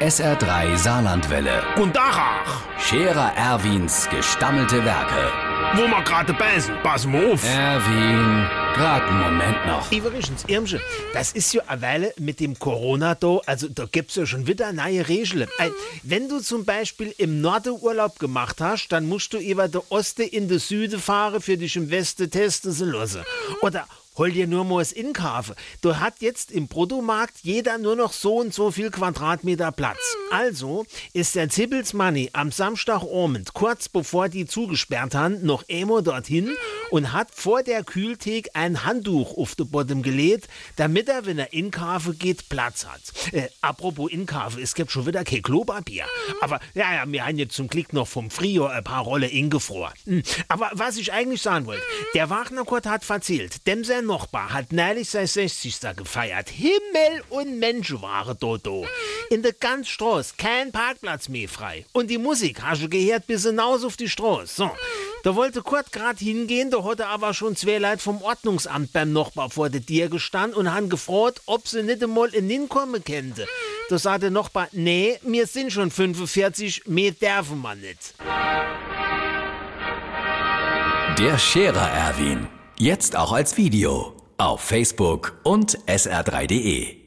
SR3 Saarlandwelle. Und Dachach, Scherer Erwins gestammelte Werke. wo wir gerade beißen, pass mal auf. Erwin, grad einen Moment noch. Übrigens, Irmsche, das ist ja eine Weile mit dem Corona da, also da gibt's ja schon wieder neue Regeln. Ein, wenn du zum Beispiel im Norden Urlaub gemacht hast, dann musst du über der Oste in den Süden fahren, für dich im Westen testen zu lassen. Oder hol dir nur mal das Inkaufen. Du hat jetzt im Bruttomarkt jeder nur noch so und so viel Quadratmeter Platz. Also ist der Zippelsmanni am Samstagabend, kurz bevor die zugesperrt haben, noch einmal dorthin und hat vor der Kühlthek ein Handtuch auf den Bottom gelegt, damit er, wenn er inkaufen geht, Platz hat. Äh, apropos inkaufen, es gibt schon wieder kein Klopapier. Aber ja, ja, wir haben jetzt zum Glück noch vom Frühjahr ein paar Rolle ingefroren. Hm. Aber was ich eigentlich sagen wollte, der Wagnerkurt hat erzählt, dem sein Nachbar hat neulich sein 60. gefeiert. Himmel und Menschen waren Dodo. In der ganzen Straße kein Parkplatz mehr frei. Und die Musik hast du gehört bis hinaus auf die Straße. So. Da wollte Kurt grad hingehen, da hatte aber schon zwei Leute vom Ordnungsamt beim Nachbar vor der Tür gestanden und han gefragt, ob sie nicht einmal in hinkommen könnte. Da sagte der Nachbar, nee, wir sind schon 45, mehr dürfen wir nicht. Der Scherer Erwin. Jetzt auch als Video. Auf Facebook und sr3.de.